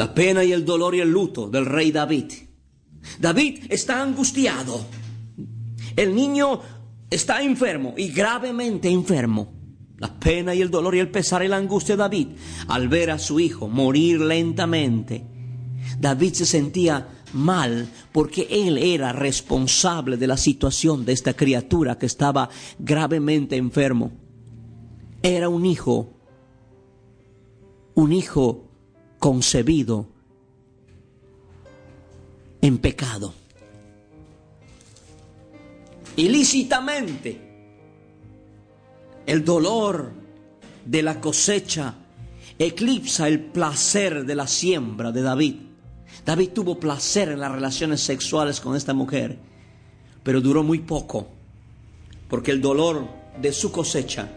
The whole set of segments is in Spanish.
La pena y el dolor y el luto del rey David. David está angustiado. El niño está enfermo y gravemente enfermo. La pena y el dolor y el pesar y la angustia de David al ver a su hijo morir lentamente. David se sentía mal porque él era responsable de la situación de esta criatura que estaba gravemente enfermo. Era un hijo, un hijo concebido en pecado. Ilícitamente, el dolor de la cosecha eclipsa el placer de la siembra de David. David tuvo placer en las relaciones sexuales con esta mujer, pero duró muy poco, porque el dolor de su cosecha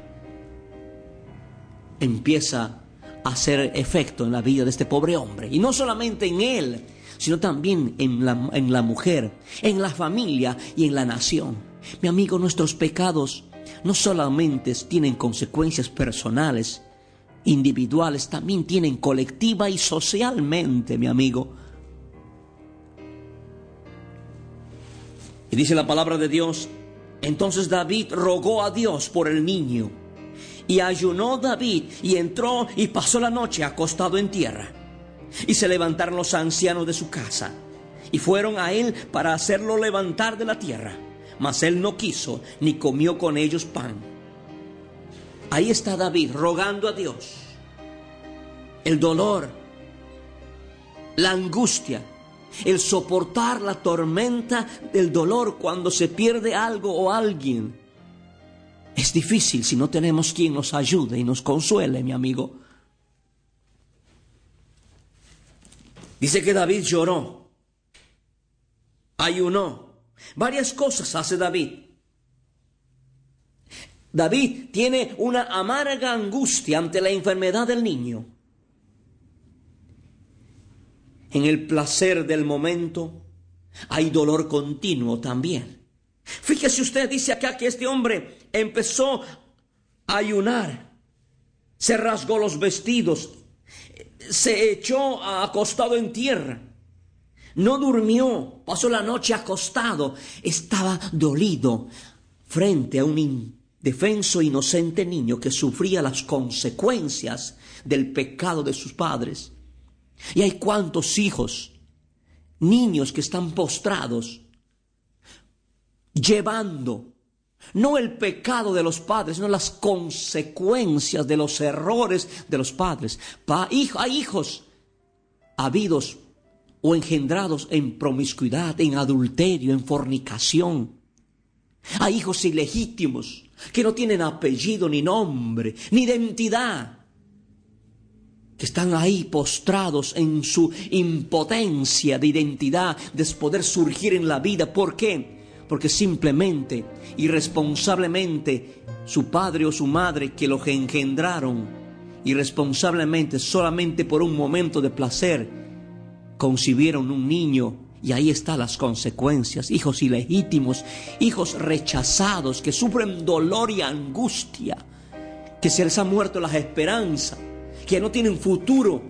empieza hacer efecto en la vida de este pobre hombre. Y no solamente en él, sino también en la, en la mujer, en la familia y en la nación. Mi amigo, nuestros pecados no solamente tienen consecuencias personales, individuales, también tienen colectiva y socialmente, mi amigo. Y dice la palabra de Dios, entonces David rogó a Dios por el niño. Y ayunó David y entró y pasó la noche acostado en tierra. Y se levantaron los ancianos de su casa y fueron a él para hacerlo levantar de la tierra. Mas él no quiso ni comió con ellos pan. Ahí está David rogando a Dios. El dolor, la angustia, el soportar la tormenta del dolor cuando se pierde algo o alguien. Es difícil si no tenemos quien nos ayude y nos consuele, mi amigo. Dice que David lloró, ayunó. Varias cosas hace David. David tiene una amarga angustia ante la enfermedad del niño. En el placer del momento hay dolor continuo también. Fíjese usted, dice acá que este hombre empezó a ayunar, se rasgó los vestidos, se echó acostado en tierra, no durmió, pasó la noche acostado, estaba dolido frente a un indefenso inocente niño que sufría las consecuencias del pecado de sus padres. Y hay cuantos hijos, niños que están postrados, llevando no el pecado de los padres, sino las consecuencias de los errores de los padres. Pa, hay hijos habidos o engendrados en promiscuidad, en adulterio, en fornicación. Hay hijos ilegítimos que no tienen apellido, ni nombre, ni identidad, que están ahí postrados en su impotencia de identidad, de poder surgir en la vida. ¿Por qué? Porque simplemente, irresponsablemente, su padre o su madre que los engendraron, irresponsablemente, solamente por un momento de placer, concibieron un niño y ahí están las consecuencias. Hijos ilegítimos, hijos rechazados que sufren dolor y angustia, que se les ha muerto las esperanzas, que no tienen futuro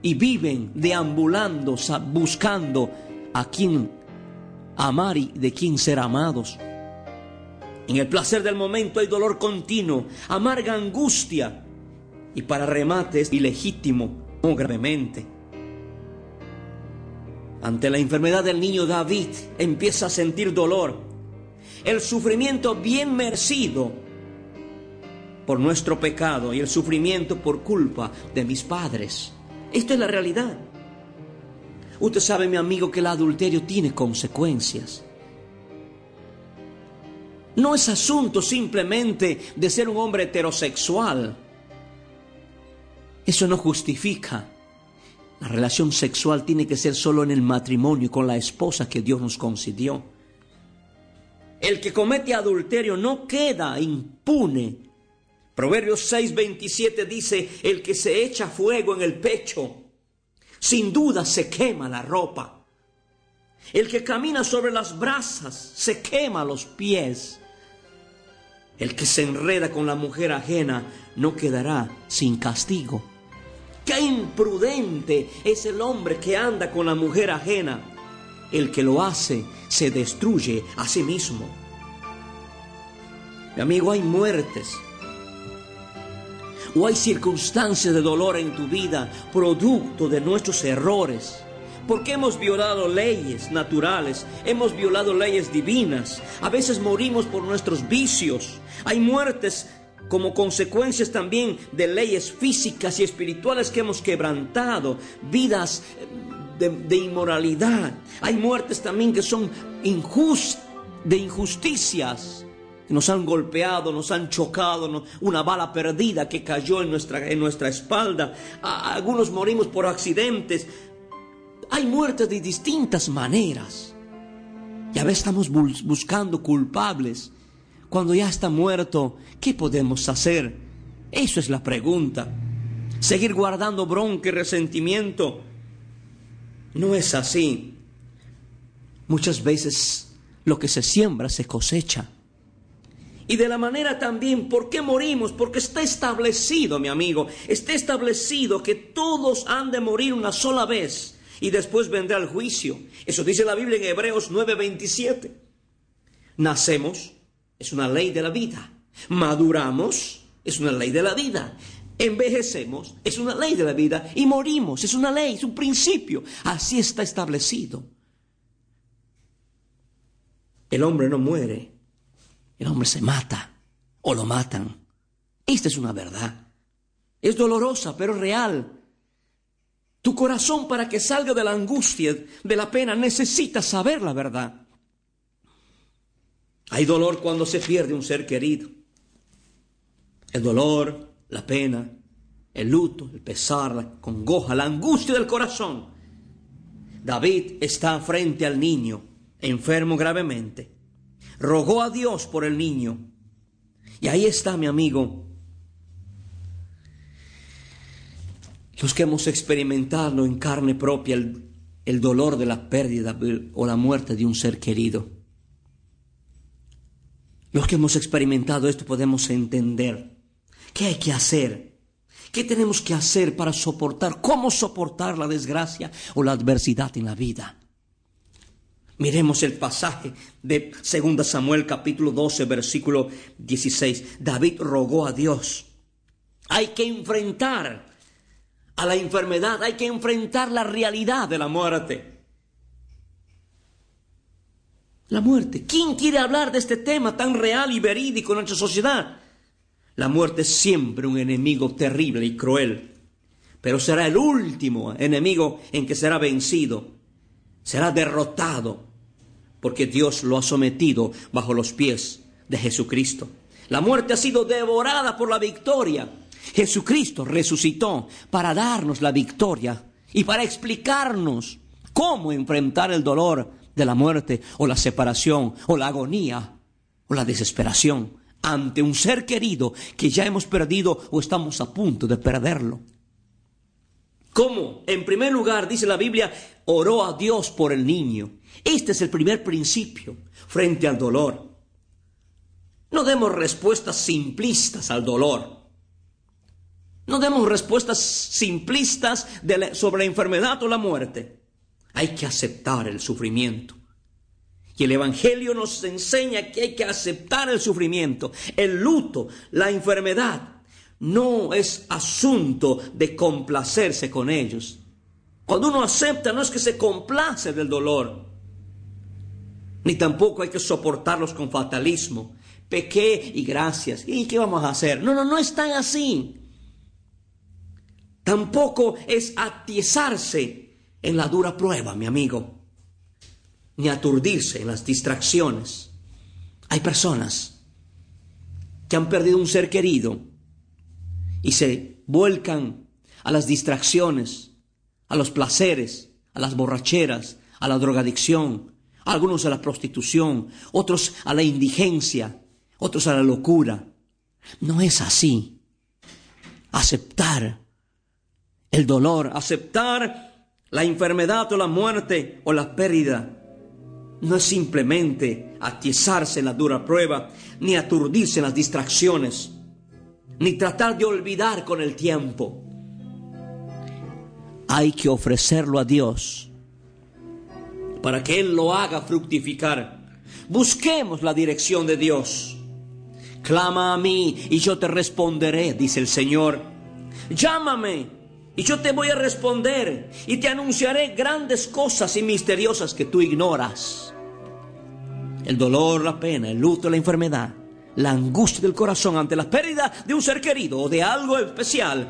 y viven deambulando, buscando a quien amar y de quien ser amados. En el placer del momento hay dolor continuo, amarga angustia y para remate es ilegítimo, muy gravemente. Ante la enfermedad del niño David empieza a sentir dolor, el sufrimiento bien merecido por nuestro pecado y el sufrimiento por culpa de mis padres. Esto es la realidad. Usted sabe, mi amigo, que el adulterio tiene consecuencias. No es asunto simplemente de ser un hombre heterosexual. Eso no justifica. La relación sexual tiene que ser solo en el matrimonio con la esposa que Dios nos concedió. El que comete adulterio no queda impune. Proverbios 6:27 dice, el que se echa fuego en el pecho, sin duda se quema la ropa. El que camina sobre las brasas se quema los pies. El que se enreda con la mujer ajena no quedará sin castigo. Qué imprudente es el hombre que anda con la mujer ajena. El que lo hace se destruye a sí mismo. Mi amigo, hay muertes o hay circunstancias de dolor en tu vida producto de nuestros errores. Porque hemos violado leyes naturales, hemos violado leyes divinas, a veces morimos por nuestros vicios, hay muertes como consecuencias también de leyes físicas y espirituales que hemos quebrantado, vidas de, de inmoralidad, hay muertes también que son injust, de injusticias, nos han golpeado, nos han chocado, una bala perdida que cayó en nuestra, en nuestra espalda. algunos morimos por accidentes, hay muertes de distintas maneras. Ya veces estamos buscando culpables. Cuando ya está muerto, ¿qué podemos hacer? Eso es la pregunta. Seguir guardando bronca y resentimiento. No es así. Muchas veces lo que se siembra se cosecha. Y de la manera también, ¿por qué morimos? Porque está establecido, mi amigo, está establecido que todos han de morir una sola vez y después vendrá el juicio. Eso dice la Biblia en Hebreos 9:27. Nacemos, es una ley de la vida. Maduramos, es una ley de la vida. Envejecemos, es una ley de la vida. Y morimos, es una ley, es un principio. Así está establecido. El hombre no muere, el hombre se mata o lo matan. Esta es una verdad. Es dolorosa, pero real. Tu corazón para que salga de la angustia, de la pena, necesita saber la verdad. Hay dolor cuando se pierde un ser querido. El dolor, la pena, el luto, el pesar, la congoja, la angustia del corazón. David está frente al niño, enfermo gravemente. Rogó a Dios por el niño. Y ahí está mi amigo, los que hemos experimentado en carne propia el, dolor de la pérdida o la muerte de un ser querido. Los que hemos experimentado esto podemos entender qué hay que hacer, qué tenemos que hacer para soportar, cómo soportar la desgracia o la adversidad en la vida. Miremos el pasaje de 2 Samuel capítulo 12 versículo 16. David rogó a Dios. Hay que enfrentar a la enfermedad, hay que enfrentar la realidad de la muerte. La muerte. ¿Quién quiere hablar de este tema tan real y verídico en nuestra sociedad? La muerte es siempre un enemigo terrible y cruel, pero será el último enemigo en que será vencido, será derrotado, porque Dios lo ha sometido bajo los pies de Jesucristo. La muerte ha sido devorada por la victoria. Jesucristo resucitó para darnos la victoria y para explicarnos cómo enfrentar el dolor de la muerte o la separación o la agonía o la desesperación ante un ser querido que ya hemos perdido o estamos a punto de perderlo. ¿Cómo? En primer lugar, dice la Biblia, oró a Dios por el niño. Este es el primer principio frente al dolor. No demos respuestas simplistas al dolor. No demos respuestas simplistas sobre la enfermedad o la muerte. Hay que aceptar el sufrimiento. Y el Evangelio nos enseña que hay que aceptar el sufrimiento, el luto, la enfermedad. No es asunto de complacerse con ellos. Cuando uno acepta, no es que se complace del dolor, ni tampoco hay que soportarlos con fatalismo. Pequé y gracias. ¿Y qué vamos a hacer? No, no, no es tan así. Tampoco es atiezarse en la dura prueba, mi amigo, ni aturdirse en las distracciones. Hay personas que han perdido un ser querido y se vuelcan a las distracciones, a los placeres, a las borracheras, a la drogadicción, algunos a la prostitución, otros a la indigencia, otros a la locura. No es así. Aceptar el dolor, aceptar la enfermedad o la muerte o la pérdida, no es simplemente atiezarse en la dura prueba, ni aturdirse en las distracciones, ni tratar de olvidar con el tiempo. Hay que ofrecerlo a Dios para que Él lo haga fructificar. Busquemos la dirección de Dios. Clama a mí y yo te responderé, dice el Señor. Llámame y yo te voy a responder y te anunciaré grandes cosas y misteriosas que tú ignoras. El dolor, la pena, el luto, la enfermedad, la angustia del corazón ante la pérdida de un ser querido o de algo especial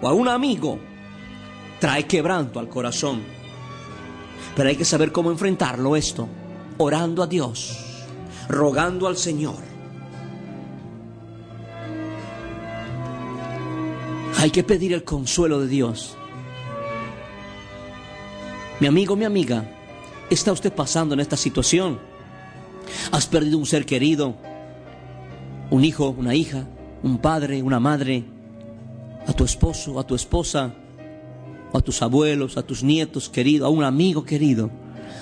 o a un amigo trae quebranto al corazón. Pero hay que saber cómo enfrentarlo esto, orando a Dios, rogando al Señor. Hay que pedir el consuelo de Dios. Mi amigo, mi amiga, ¿está usted pasando en esta situación? ¿Has perdido un ser querido? ¿Un hijo, una hija, un padre, una madre? ¿A tu esposo, a tu esposa? A tus abuelos, a tus nietos queridos, a un amigo querido.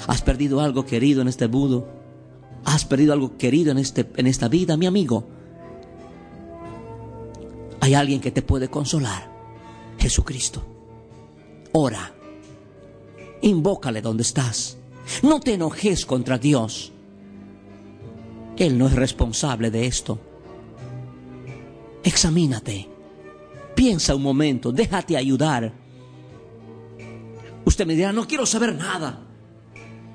Has perdido algo querido en este budo. Has perdido algo querido en, este, en esta vida, mi amigo. Hay alguien que te puede consolar. Jesucristo. Ora. Invócale donde estás. No te enojes contra Dios. Él no es responsable de esto. Examínate. Piensa un momento. Déjate ayudar. Usted me dirá, no quiero saber nada.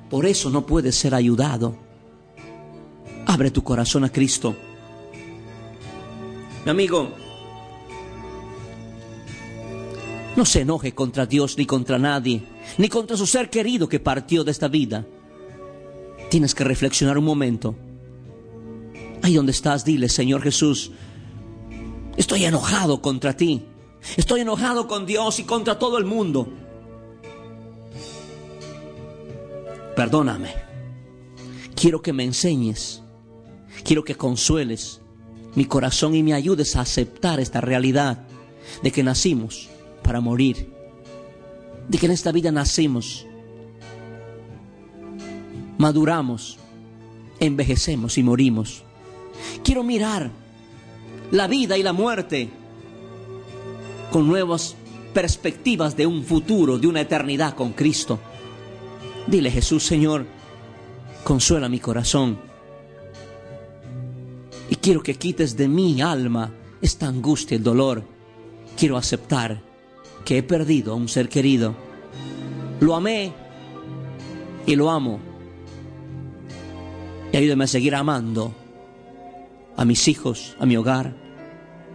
Por eso no puedes ser ayudado. Abre tu corazón a Cristo. Mi amigo, no se enoje contra Dios ni contra nadie, ni contra su ser querido que partió de esta vida. Tienes que reflexionar un momento. Ahí donde estás, dile, Señor Jesús, estoy enojado contra ti. Estoy enojado con Dios y contra todo el mundo. Perdóname. Quiero que me enseñes. Quiero que consueles mi corazón y me ayudes a aceptar esta realidad de que nacimos para morir. De que en esta vida nacimos, maduramos, envejecemos y morimos. Quiero mirar la vida y la muerte con nuevas perspectivas de un futuro, de una eternidad con Cristo. Dile Jesús, Señor, consuela mi corazón. Y quiero que quites de mi alma esta angustia, el dolor. Quiero aceptar que he perdido a un ser querido. Lo amé y lo amo. Y ayúdame a seguir amando a mis hijos, a mi hogar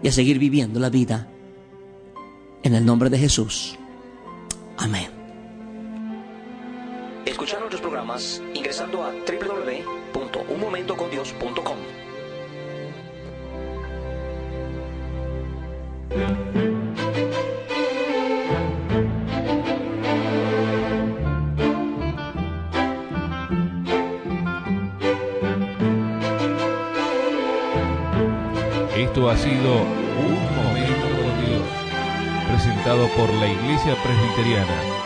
y a seguir viviendo la vida. En el nombre de Jesús. Amén. Escuchar nuestros programas ingresando a www.unmomentocondios.com. Esto ha sido Un Momento con Dios, presentado por la Iglesia Presbiteriana.